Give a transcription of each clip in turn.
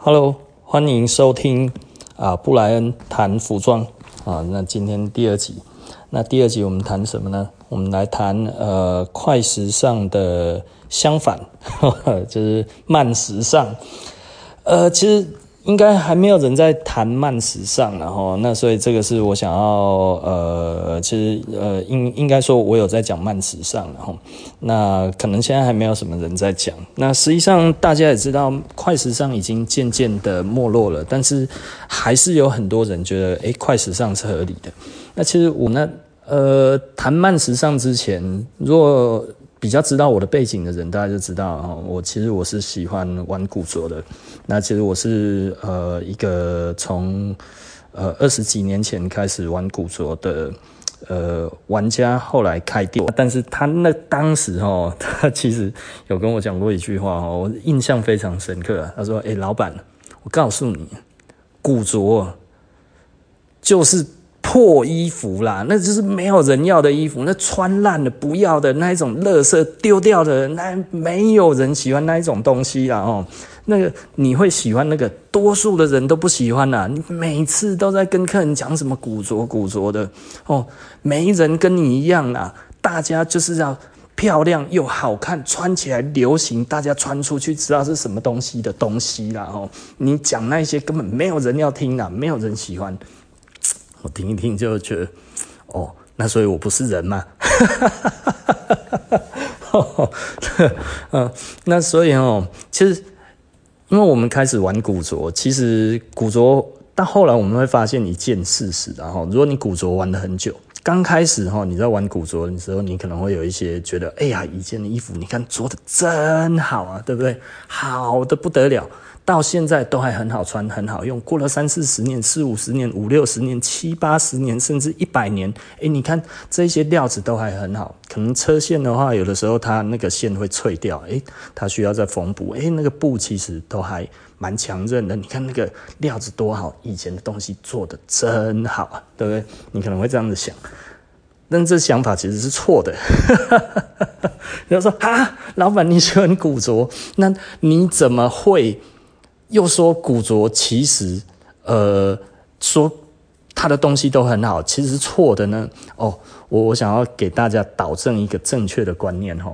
Hello，欢迎收听啊布莱恩谈服装啊。那今天第二集，那第二集我们谈什么呢？我们来谈呃快时尚的相反，呵 呵就是慢时尚。呃，其实。应该还没有人在谈慢时尚，然后那所以这个是我想要呃，其实呃应应该说我有在讲慢时尚，然后那可能现在还没有什么人在讲。那实际上大家也知道，快时尚已经渐渐的没落了，但是还是有很多人觉得，诶，快时尚是合理的。那其实我那呃谈慢时尚之前，如果比较知道我的背景的人，大家就知道哦，我其实我是喜欢玩古着的。那其实我是呃一个从呃二十几年前开始玩古着的呃玩家，后来开店。但是他那当时哦，他其实有跟我讲过一句话哦，我印象非常深刻。他说：“诶，老板，我告诉你，古着就是。”破衣服啦，那就是没有人要的衣服，那穿烂了不要的那一种垃圾丢掉的，那没有人喜欢那一种东西啦哦。那个你会喜欢那个，多数的人都不喜欢啦。你每次都在跟客人讲什么古着古着的哦，没人跟你一样啦。大家就是要漂亮又好看，穿起来流行，大家穿出去知道是什么东西的东西啦哦。你讲那些根本没有人要听啦，没有人喜欢。我听一听就觉得，哦，那所以我不是人吗？嗯，那所以哦，其实因为我们开始玩古着，其实古着到后来我们会发现一件事实，然后如果你古着玩了很久，刚开始哈你在玩古着的时候，你可能会有一些觉得，哎呀，以前的衣服你看做的真好啊，对不对？好的不得了。到现在都还很好穿，很好用。过了三四十年、四五十年、五六十年、七八十年，甚至一百年，诶，你看这些料子都还很好。可能车线的话，有的时候它那个线会脆掉，诶，它需要再缝补。诶，那个布其实都还蛮强韧的。你看那个料子多好，以前的东西做得真好啊，对不对？你可能会这样子想，但这想法其实是错的。然后说啊，老板你喜欢古着，那你怎么会？又说古着其实，呃，说他的东西都很好，其实是错的呢。哦，我我想要给大家导正一个正确的观念哈。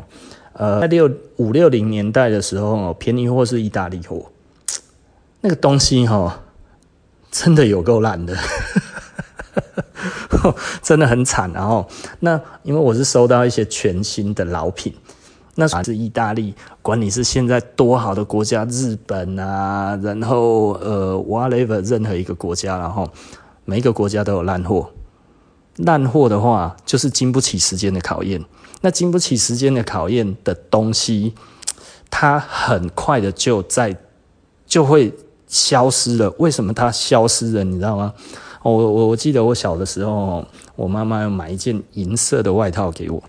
呃，在六五六零年代的时候，便宜货是意大利货，那个东西哈，真的有够烂的，真的很惨。然后，那因为我是收到一些全新的老品。那是意大利，管你是现在多好的国家，日本啊，然后呃，whatever，任何一个国家，然后每一个国家都有烂货。烂货的话，就是经不起时间的考验。那经不起时间的考验的东西，它很快的就在就会消失了。为什么它消失了？你知道吗？我我我记得我小的时候，我妈妈要买一件银色的外套给我。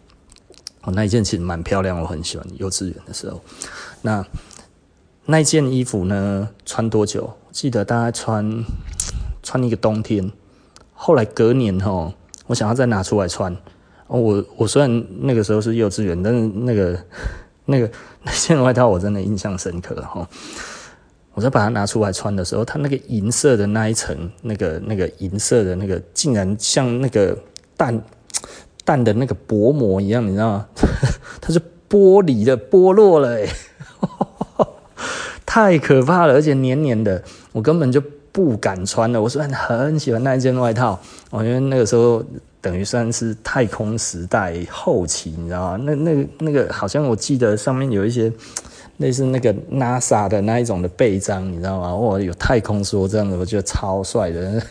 哦，那一件其实蛮漂亮，我很喜欢。幼稚园的时候，那那件衣服呢，穿多久？记得大概穿穿一个冬天。后来隔年哈，我想要再拿出来穿。我我虽然那个时候是幼稚园，但是那个那个 那件外套我真的印象深刻哈。我再把它拿出来穿的时候，它那个银色的那一层，那个那个银色的那个，竟然像那个蛋。蛋的那个薄膜一样，你知道吗？它是剥离的，剥落了，哎，太可怕了，而且黏黏的，我根本就不敢穿了。我虽然很喜欢那一件外套，哦，因为那个时候等于算是太空时代后期，你知道吗？那那个那个好像我记得上面有一些类似那个 NASA 的那一种的背章，你知道吗？哇，有太空梭这样的，我觉得超帅的。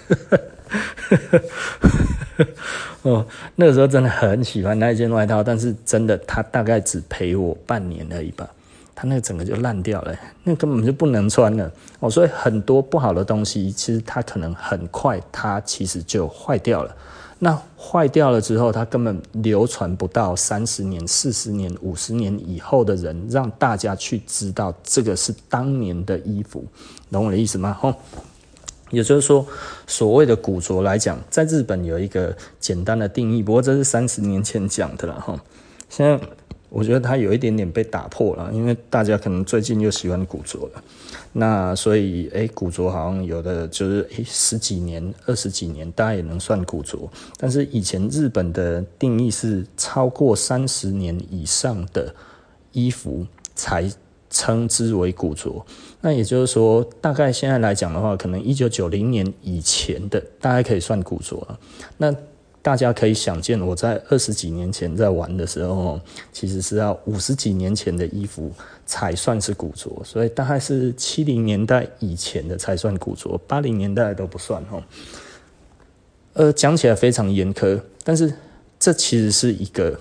哦，那个时候真的很喜欢那一件外套，但是真的，它大概只陪我半年而已吧。它那个整个就烂掉了，那根本就不能穿了。哦，所以很多不好的东西，其实它可能很快，它其实就坏掉了。那坏掉了之后，它根本流传不到三十年、四十年、五十年以后的人，让大家去知道这个是当年的衣服，懂我的意思吗？哦。也就是说，所谓的古着来讲，在日本有一个简单的定义，不过这是三十年前讲的了哈。现在我觉得它有一点点被打破了，因为大家可能最近又喜欢古着了，那所以诶，古着好像有的就是诶十几年、二十几年，大家也能算古着。但是以前日本的定义是超过三十年以上的衣服才称之为古着。那也就是说，大概现在来讲的话，可能一九九零年以前的，大概可以算古着了。那大家可以想见，我在二十几年前在玩的时候，其实是要五十几年前的衣服才算是古着，所以大概是七零年代以前的才算古着，八零年代都不算哈。呃，讲起来非常严苛，但是这其实是一个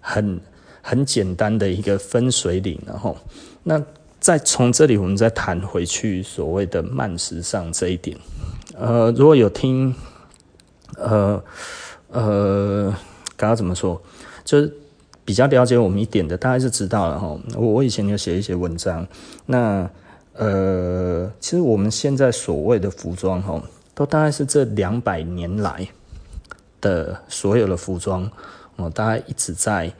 很很简单的一个分水岭，然后那再从这里我们再谈回去所谓的慢时尚这一点，呃，如果有听。呃呃，刚刚怎么说？就是比较了解我们一点的，大概是知道了哈。我我以前有写一些文章，那呃，其实我们现在所谓的服装哈，都大概是这两百年来的所有的服装，哦，大概一直在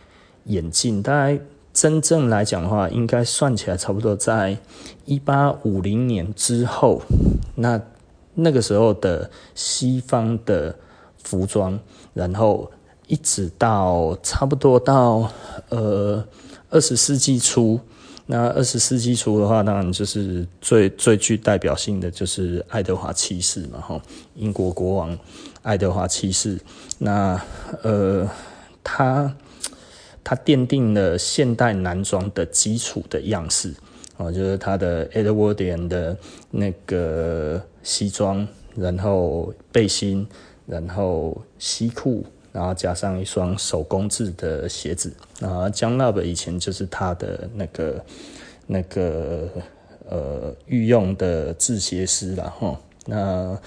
演进。大概真正来讲的话，应该算起来差不多在一八五零年之后，那那个时候的西方的。服装，然后一直到差不多到呃二十世纪初，那二十世纪初的话，当然就是最最具代表性的就是爱德华七世嘛，哈，英国国王爱德华七世，那呃他他奠定了现代男装的基础的样式，哦，就是他的 Edwardian 的那个西装，然后背心。然后西裤，然后加上一双手工制的鞋子。啊，John Love 以前就是他的那个那个呃御用的制鞋师了哈。那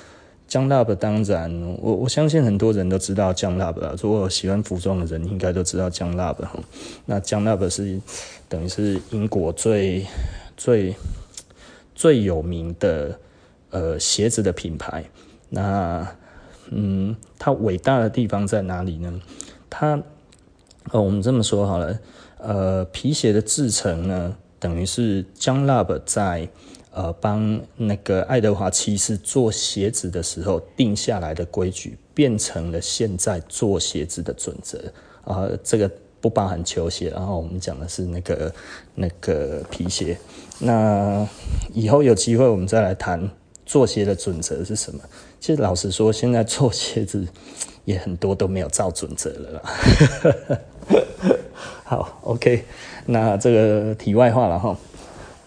John Love 当然，我我相信很多人都知道 John Love 了。如果喜欢服装的人，应该都知道 John Love 哈。那 John Love 是等于是英国最最最有名的呃鞋子的品牌。那嗯，它伟大的地方在哪里呢？它，呃，我们这么说好了，呃，皮鞋的制成呢，等于是 John Lube 在呃帮那个爱德华七世做鞋子的时候定下来的规矩，变成了现在做鞋子的准则啊，呃。这个不包含球鞋，然后我们讲的是那个那个皮鞋。那以后有机会我们再来谈做鞋的准则是什么。其实老实说，现在做鞋子也很多都没有照准则了啦。好，OK，那这个题外话了哈。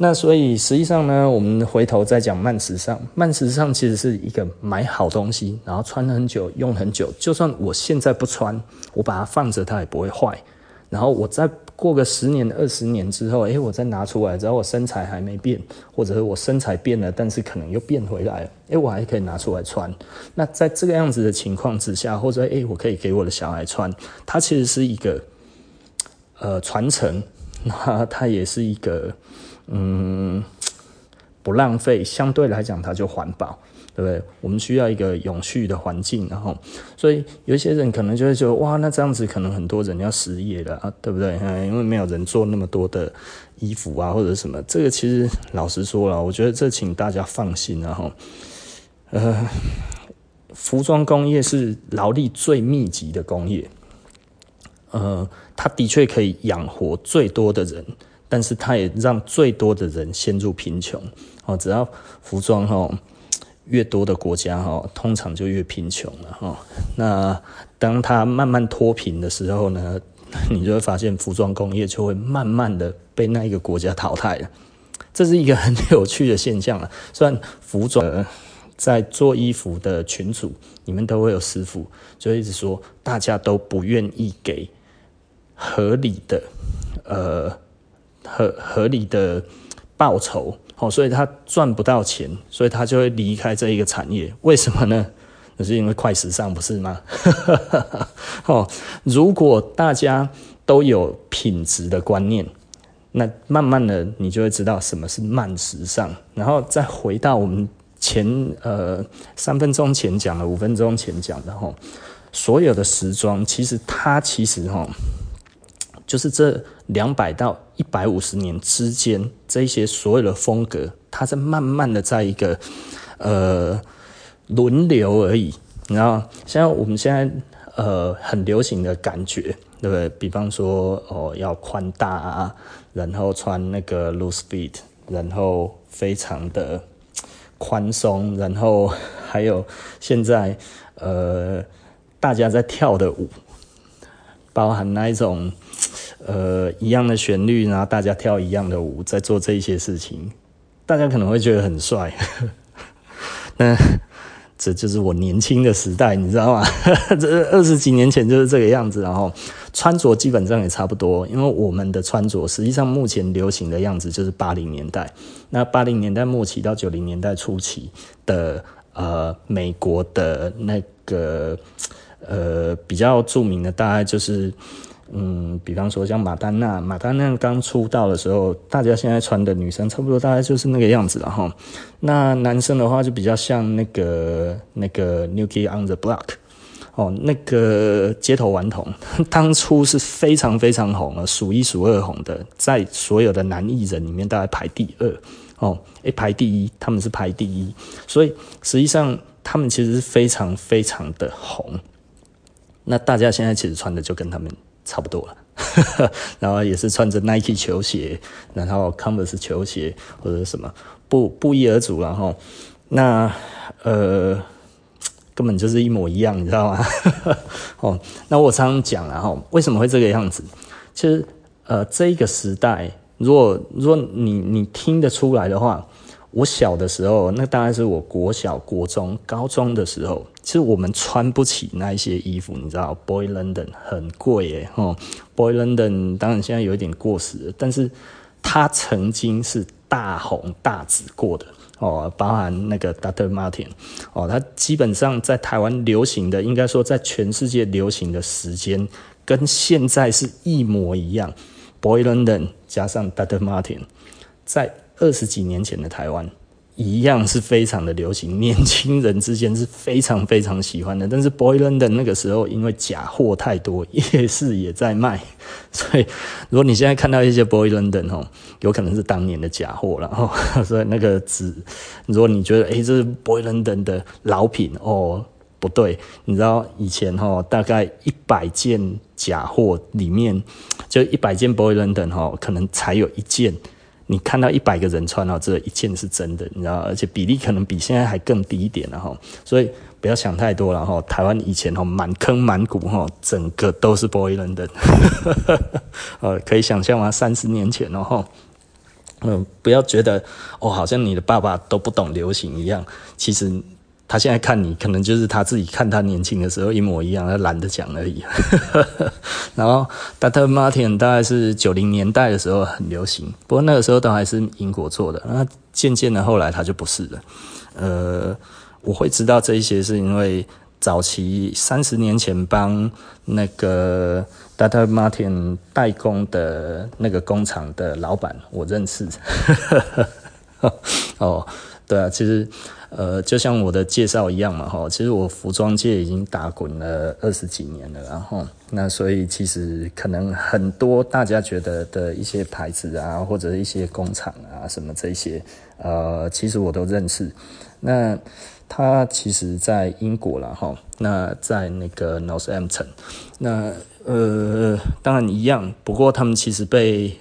那所以实际上呢，我们回头再讲慢时尚。慢时尚其实是一个买好东西，然后穿很久，用很久。就算我现在不穿，我把它放着，它也不会坏。然后我再过个十年、二十年之后，诶，我再拿出来，只要我身材还没变，或者是我身材变了，但是可能又变回来了，诶，我还可以拿出来穿。那在这个样子的情况之下，或者诶，我可以给我的小孩穿，它其实是一个呃传承，那它也是一个嗯不浪费，相对来讲它就环保。对不对？我们需要一个永续的环境，然后，所以有一些人可能就会觉得，哇，那这样子可能很多人要失业了啊，对不对？因为没有人做那么多的衣服啊，或者什么。这个其实老实说了，我觉得这请大家放心，然后，呃，服装工业是劳力最密集的工业，呃，它的确可以养活最多的人，但是它也让最多的人陷入贫穷。哦，只要服装哈。越多的国家哈，通常就越贫穷了哈。那当它慢慢脱贫的时候呢，你就会发现服装工业就会慢慢的被那一个国家淘汰了。这是一个很有趣的现象啊。虽然服装在做衣服的群组，你们都会有师傅，就一直说大家都不愿意给合理的呃合合理的报酬。哦，所以他赚不到钱，所以他就会离开这一个产业。为什么呢？那是因为快时尚，不是吗？哦，如果大家都有品质的观念，那慢慢的你就会知道什么是慢时尚。然后再回到我们前呃三分钟前讲的，五分钟前讲的哈，所有的时装其实它其实哈。就是这两百到一百五十年之间，这些所有的风格，它在慢慢的在一个呃轮流而已。你知道，像我们现在呃很流行的感觉，对不对？比方说哦要宽大啊，然后穿那个 loose fit，然后非常的宽松，然后还有现在呃大家在跳的舞，包含那一种呃一样的旋律，然后大家跳一样的舞，在做这些事情，大家可能会觉得很帅，那。这就是我年轻的时代，你知道吗？这二十几年前就是这个样子，然后穿着基本上也差不多。因为我们的穿着实际上目前流行的样子就是八零年代，那八零年代末期到九零年代初期的呃美国的那个呃比较著名的，大概就是。嗯，比方说像马丹娜，马丹娜刚出道的时候，大家现在穿的女生差不多大概就是那个样子了哈。那男生的话就比较像那个那个 New Kid on the Block 哦，那个街头顽童，当初是非常非常红了，数一数二红的，在所有的男艺人里面大概排第二哦，诶，排第一，他们是排第一，所以实际上他们其实是非常非常的红。那大家现在其实穿的就跟他们。差不多了，然后也是穿着 Nike 球鞋，然后 Converse 球鞋或者什么，不不一而足，然后那呃根本就是一模一样，你知道吗？哦，那我常常讲了哈，为什么会这个样子？其实呃这个时代，如果如果你你听得出来的话。我小的时候，那大概是我国小、国中、高中的时候，其实我们穿不起那一些衣服，你知道，Boy London 很贵耶，哦，Boy London 当然现在有一点过时了，但是它曾经是大红大紫过的哦，包含那个 Dr. Martin 哦，它基本上在台湾流行的，应该说在全世界流行的时间跟现在是一模一样，Boy London 加上 Dr. Martin 在。二十几年前的台湾一样是非常的流行，年轻人之间是非常非常喜欢的。但是 Boy London 那个时候因为假货太多，夜市也在卖，所以如果你现在看到一些 Boy London 哦，有可能是当年的假货了哦。所以那个纸，如果你觉得诶、欸、这是 Boy London 的老品哦，不对，你知道以前哦，大概一百件假货里面，就一百件 Boy London 哦，可能才有一件。你看到一百个人穿到这一件是真的，你知道，而且比例可能比现在还更低一点了哈，所以不要想太多了哈。台湾以前哈满坑满谷哈，整个都是 Boy London，呃，可以想象吗？三十年前哦哈，嗯，不要觉得哦，好像你的爸爸都不懂流行一样，其实。他现在看你，可能就是他自己看他年轻的时候一模一样，他懒得讲而已。然后，Data Martin 大概是九零年代的时候很流行，不过那个时候都还是英国做的。那渐渐的后来他就不是了。呃，我会知道这一些是因为早期三十年前帮那个 Data Martin 代工的那个工厂的老板，我认识。哦，对啊，其实。呃，就像我的介绍一样嘛，哈，其实我服装界已经打滚了二十几年了，然后那所以其实可能很多大家觉得的一些牌子啊，或者一些工厂啊，什么这些，呃，其实我都认识。那他其实在英国了，哈，那在那个 Northampton，那呃，当然一样，不过他们其实被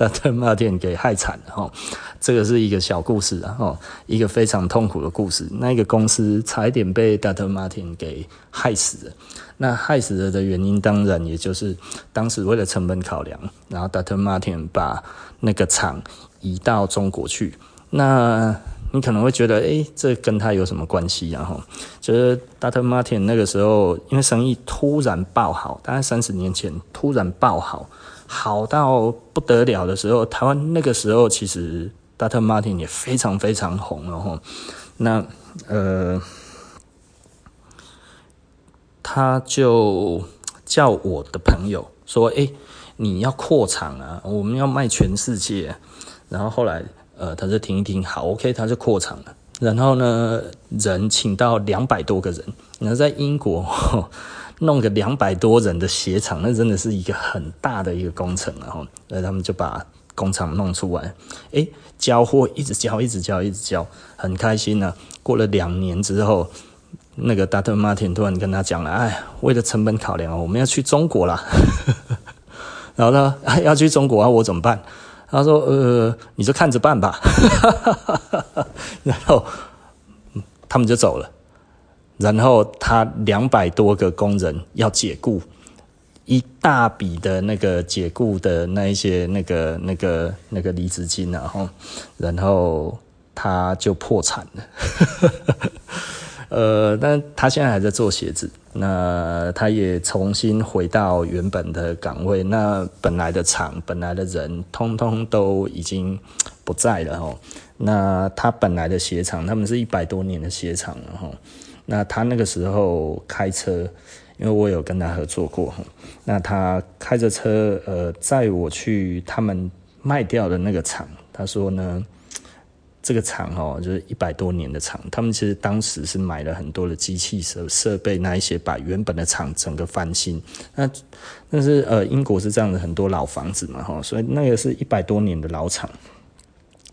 Dr. Martin 给害惨了，哈。这个是一个小故事啊，哦，一个非常痛苦的故事。那一个公司差一点被 Dr. Martin 给害死了。那害死了的原因，当然也就是当时为了成本考量，然后 Dr. Martin 把那个厂移到中国去。那你可能会觉得，诶，这跟他有什么关系啊？哈，就是 Dr. Martin 那个时候因为生意突然爆好，大概三十年前突然爆好，好到不得了的时候，台湾那个时候其实。Dr. Martin 也非常非常红了哈，那呃，他就叫我的朋友说：“哎、你要扩厂啊，我们要卖全世界。”然后后来呃，他就听一听，好，OK，他就扩厂了。然后呢，人请到两百多个人，然后在英国，弄个两百多人的鞋厂，那真的是一个很大的一个工程，然后，那，他们就把工厂弄出来，诶，交货一直交，一直交，一直交，很开心呢、过了两年之后，那个 Dr. Martin 突然跟他讲了，哎，为了成本考量，我们要去中国啦。然后呢，要去中国啊，我怎么办？他说，呃，你就看着办吧。然后他们就走了。然后他两百多个工人要解雇，一大笔的那个解雇的那一些那个那个那个离职金，然后然后他就破产了。呃，但他现在还在做鞋子，那他也重新回到原本的岗位，那本来的厂本来的人通通都已经不在了哈。那他本来的鞋厂，他们是一百多年的鞋厂了哈。那他那个时候开车，因为我有跟他合作过，那他开着车，呃，载我去他们卖掉的那个厂。他说呢，这个厂哦，就是一百多年的厂，他们其实当时是买了很多的机器设设备，那一些把原本的厂整个翻新。那但是呃，英国是这样的，很多老房子嘛，哈，所以那个是一百多年的老厂，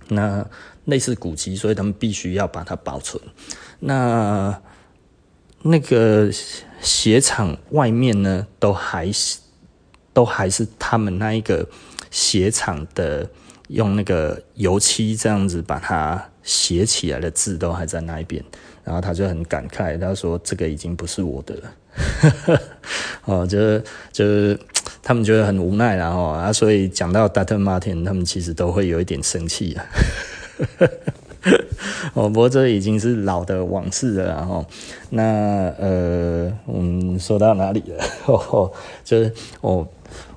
那类似古迹，所以他们必须要把它保存。那那个鞋厂外面呢，都还是都还是他们那一个鞋厂的，用那个油漆这样子把它写起来的字都还在那一边。然后他就很感慨，他说：“这个已经不是我的了。”哦，就是就是他们觉得很无奈，然后啊，所以讲到 Dr. Martin，他们其实都会有一点生气啊。哦，不过这已经是老的往事了，然后那呃，我们说到哪里了？哦，就是哦，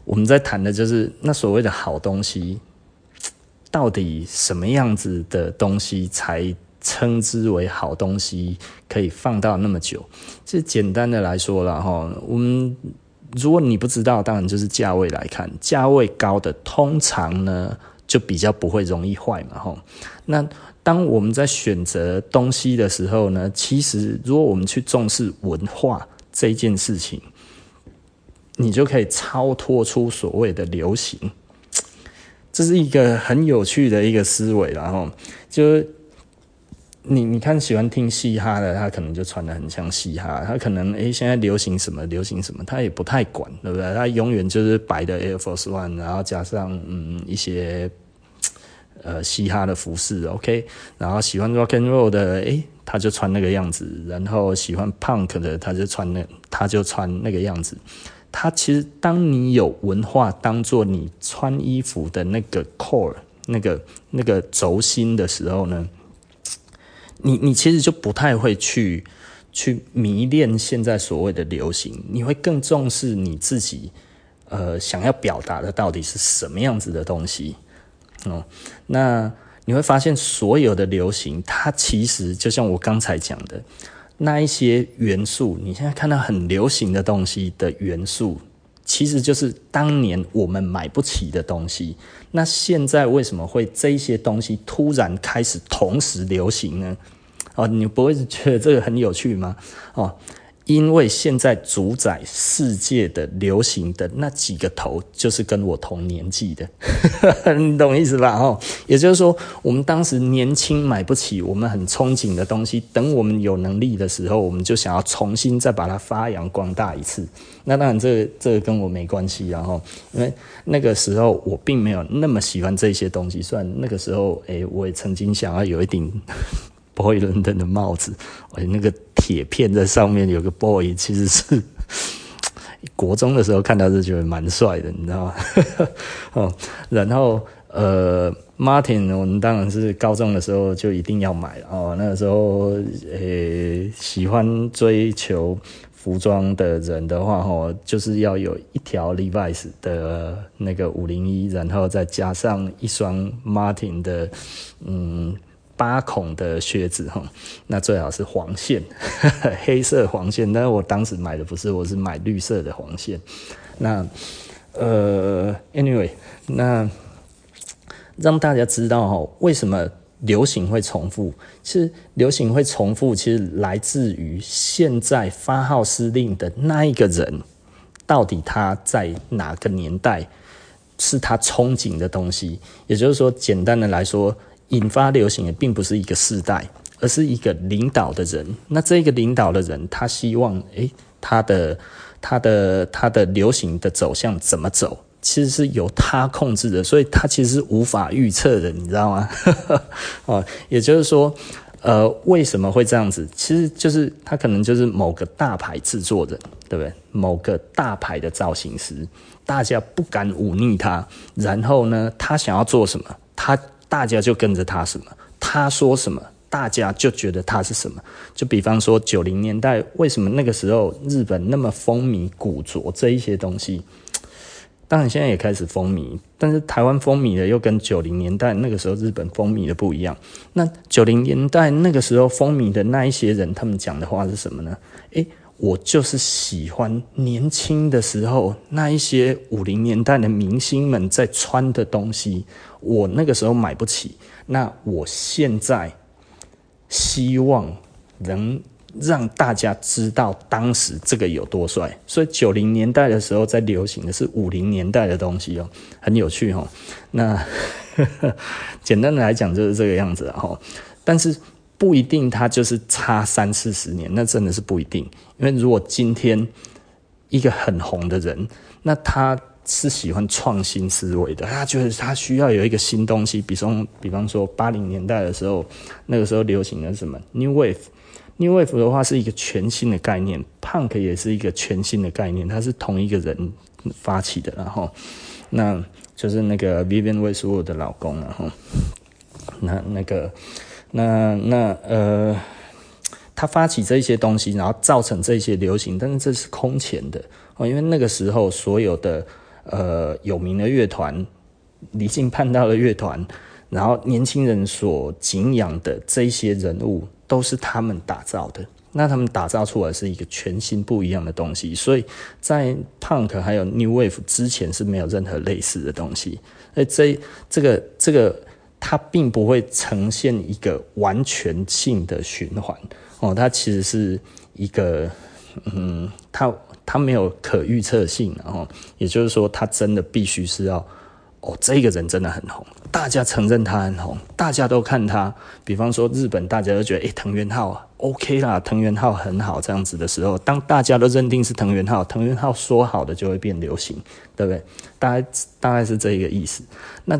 我们在谈的就是那所谓的好东西，到底什么样子的东西才称之为好东西，可以放到那么久？这简单的来说了哈，我们如果你不知道，当然就是价位来看，价位高的通常呢就比较不会容易坏嘛，哈，那。当我们在选择东西的时候呢，其实如果我们去重视文化这件事情，你就可以超脱出所谓的流行，这是一个很有趣的一个思维。然后，就是你你看喜欢听嘻哈的，他可能就穿得很像嘻哈，他可能诶现在流行什么流行什么，他也不太管，对不对？他永远就是白的 Air Force One，然后加上嗯一些。呃，嘻哈的服饰，OK，然后喜欢 Rock and Roll 的，诶，他就穿那个样子；然后喜欢 Punk 的，他就穿那，他就穿那个样子。他其实，当你有文化当做你穿衣服的那个 core，那个那个轴心的时候呢，你你其实就不太会去去迷恋现在所谓的流行，你会更重视你自己，呃，想要表达的到底是什么样子的东西。哦，那你会发现，所有的流行，它其实就像我刚才讲的那一些元素。你现在看到很流行的东西的元素，其实就是当年我们买不起的东西。那现在为什么会这些东西突然开始同时流行呢？哦，你不会觉得这个很有趣吗？哦。因为现在主宰世界的流行的那几个头，就是跟我同年纪的，你懂意思吧？哦，也就是说，我们当时年轻买不起，我们很憧憬的东西，等我们有能力的时候，我们就想要重新再把它发扬光大一次。那当然，这个这个跟我没关系，然后因为那个时候我并没有那么喜欢这些东西，虽然那个时候，诶，我也曾经想要有一顶。Boy London 的帽子，而且那个铁片在上面有个 boy，其实是国中的时候看到是觉得蛮帅的，你知道吗？哦，然后呃，Martin，我们当然是高中的时候就一定要买哦。那个时候，诶、欸，喜欢追求服装的人的话，哦，就是要有一条 Levi's 的那个五零一，然后再加上一双 Martin 的，嗯。八孔的靴子哈，那最好是黄线，黑色黄线。但是我当时买的不是，我是买绿色的黄线。那呃，anyway，那让大家知道哈，为什么流行会重复？其实流行会重复，其实来自于现在发号施令的那一个人，到底他在哪个年代是他憧憬的东西？也就是说，简单的来说，引发流行的并不是一个世代，而是一个领导的人。那这个领导的人，他希望，诶，他的、他的、他的流行的走向怎么走？其实是由他控制的，所以他其实是无法预测的，你知道吗？哦，也就是说，呃，为什么会这样子？其实就是他可能就是某个大牌制作人，对不对？某个大牌的造型师，大家不敢忤逆他，然后呢，他想要做什么，他大家就跟着他什么，他说什么，大家就觉得他是什么。就比方说九零年代，为什么那个时候日本那么风靡古着这一些东西？当然，现在也开始风靡，但是台湾风靡的又跟九零年代那个时候日本风靡的不一样。那九零年代那个时候风靡的那一些人，他们讲的话是什么呢？诶，我就是喜欢年轻的时候那一些五零年代的明星们在穿的东西，我那个时候买不起，那我现在希望能。让大家知道当时这个有多帅，所以九零年代的时候在流行的是五零年代的东西哦，很有趣哦。那 简单的来讲就是这个样子哈，但是不一定它就是差三四十年，那真的是不一定。因为如果今天一个很红的人，那他是喜欢创新思维的，他觉得他需要有一个新东西，比方比方说八零年代的时候，那个时候流行的什么 New Wave。New Wave 的话是一个全新的概念，Punk 也是一个全新的概念，它是同一个人发起的，然后那就是那个 Vivienne Westwood 的老公，然后那那个那那呃，他发起这些东西，然后造成这些流行，但是这是空前的哦，因为那个时候所有的呃有名的乐团，离经叛道的乐团，然后年轻人所敬仰的这些人物。都是他们打造的，那他们打造出来是一个全新不一样的东西，所以在 Punk 还有 New Wave 之前是没有任何类似的东西，而这这个这个它并不会呈现一个完全性的循环哦，它其实是一个嗯，它它没有可预测性，然后也就是说，它真的必须是要。哦，这个人真的很红，大家承认他很红，大家都看他。比方说日本，大家都觉得，诶，藤原浩 OK 啦，藤原浩很好这样子的时候，当大家都认定是藤原浩，藤原浩说好的就会变流行，对不对？大概大概是这一个意思。那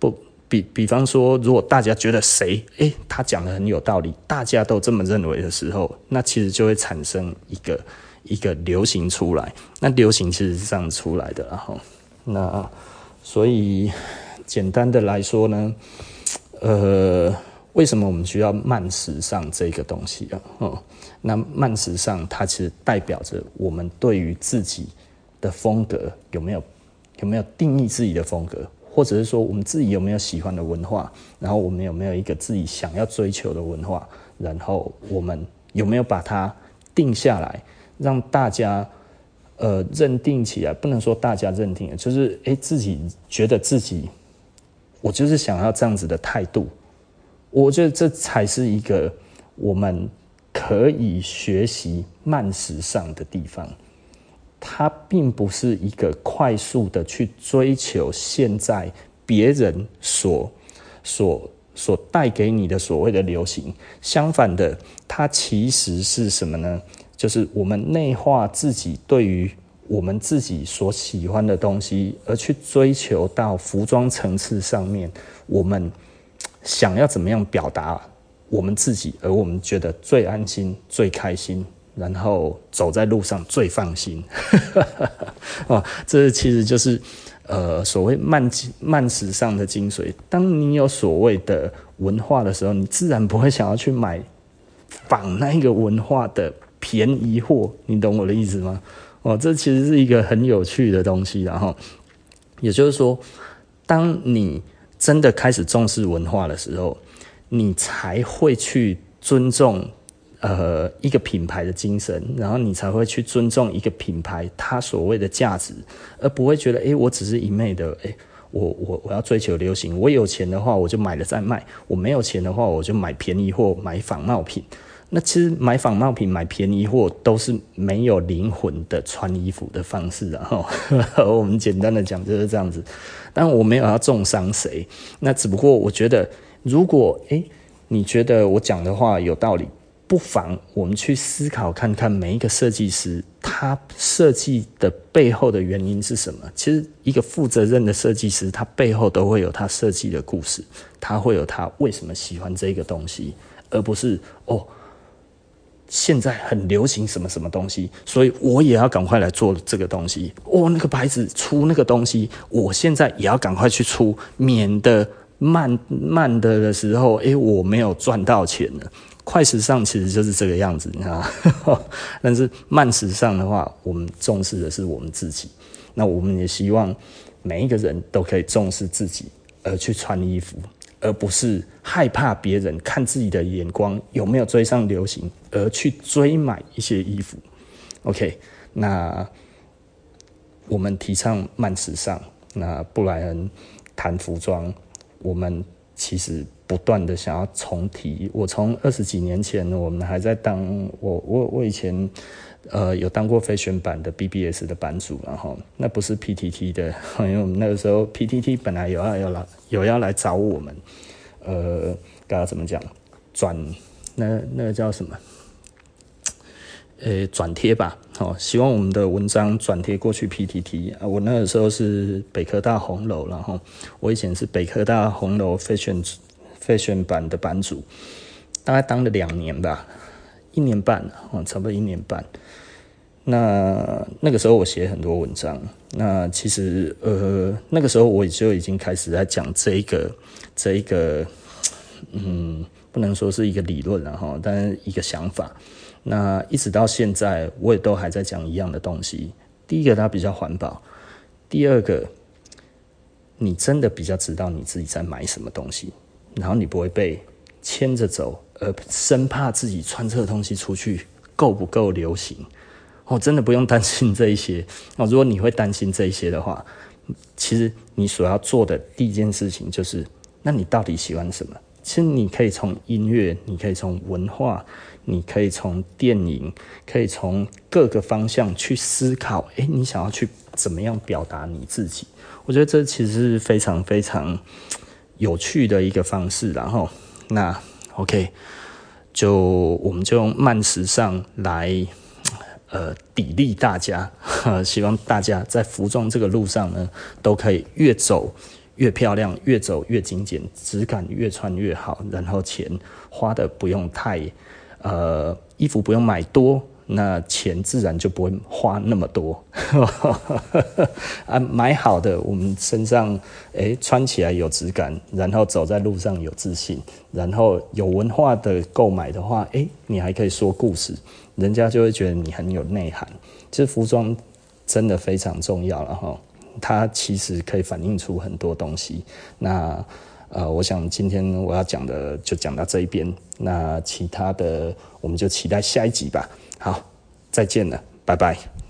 不比比方说，如果大家觉得谁，诶，他讲的很有道理，大家都这么认为的时候，那其实就会产生一个一个流行出来。那流行其实是这样出来的，然后那。所以，简单的来说呢，呃，为什么我们需要慢时尚这个东西啊？哦，那慢时尚它其实代表着我们对于自己的风格有没有有没有定义自己的风格，或者是说我们自己有没有喜欢的文化，然后我们有没有一个自己想要追求的文化，然后我们有没有把它定下来，让大家。呃，认定起来不能说大家认定，就是诶、自己觉得自己，我就是想要这样子的态度。我觉得这才是一个我们可以学习慢时尚的地方。它并不是一个快速的去追求现在别人所所所带给你的所谓的流行。相反的，它其实是什么呢？就是我们内化自己对于我们自己所喜欢的东西，而去追求到服装层次上面，我们想要怎么样表达我们自己，而我们觉得最安心、最开心，然后走在路上最放心。哦，这其实就是呃所谓慢慢时尚的精髓。当你有所谓的文化的时候，你自然不会想要去买仿那个文化的。便宜货，你懂我的意思吗？哦，这其实是一个很有趣的东西，然后，也就是说，当你真的开始重视文化的时候，你才会去尊重呃一个品牌的精神，然后你才会去尊重一个品牌它所谓的价值，而不会觉得，诶，我只是一昧的，诶，我我我要追求流行，我有钱的话我就买了再卖，我没有钱的话我就买便宜货，买仿冒品。那其实买仿冒品、买便宜货都是没有灵魂的穿衣服的方式啊！哈，我们简单的讲就是这样子。但我没有要中伤谁，那只不过我觉得，如果诶你觉得我讲的话有道理，不妨我们去思考看看，每一个设计师他设计的背后的原因是什么？其实一个负责任的设计师，他背后都会有他设计的故事，他会有他为什么喜欢这个东西，而不是哦。现在很流行什么什么东西，所以我也要赶快来做这个东西。哦，那个牌子出那个东西，我现在也要赶快去出，免得慢慢的的时候，诶，我没有赚到钱了。快时尚其实就是这个样子，你知道吗？但是慢时尚的话，我们重视的是我们自己。那我们也希望每一个人都可以重视自己，而去穿衣服。而不是害怕别人看自己的眼光有没有追上流行，而去追买一些衣服。OK，那我们提倡慢时尚。那布莱恩谈服装，我们其实不断的想要重提。我从二十几年前，我们还在当我我我以前。呃，有当过飞旋版的 BBS 的版主，然后那不是 PTT 的，因为我们那个时候 PTT 本来有要要来有要来找我们，呃，该要怎么讲？转那那个叫什么？呃，转贴吧，哦，希望我们的文章转贴过去 PTT 啊。我那个时候是北科大红楼，然后我以前是北科大红楼 Fashion Fashion 版的版主，大概当了两年吧。一年半，哦，差不多一年半。那那个时候我写很多文章。那其实，呃，那个时候我就已经开始在讲这一个，这一个，嗯，不能说是一个理论了哈，但一个想法。那一直到现在，我也都还在讲一样的东西。第一个，它比较环保；第二个，你真的比较知道你自己在买什么东西，然后你不会被牵着走。呃，生怕自己穿这个东西出去够不够流行，哦，真的不用担心这一些哦。如果你会担心这一些的话，其实你所要做的第一件事情就是，那你到底喜欢什么？其实你可以从音乐，你可以从文化，你可以从电影，可以从各个方向去思考。诶，你想要去怎么样表达你自己？我觉得这其实是非常非常有趣的一个方式。然后，那。OK，就我们就用慢时尚来呃砥砺大家，希望大家在服装这个路上呢，都可以越走越漂亮，越走越精简，质感越穿越好，然后钱花的不用太呃，衣服不用买多。那钱自然就不会花那么多 啊！买好的，我们身上诶、穿起来有质感，然后走在路上有自信，然后有文化的购买的话，诶、你还可以说故事，人家就会觉得你很有内涵。其实服装真的非常重要了哈，它其实可以反映出很多东西。那呃，我想今天我要讲的就讲到这一边，那其他的我们就期待下一集吧。好，再见了，拜拜。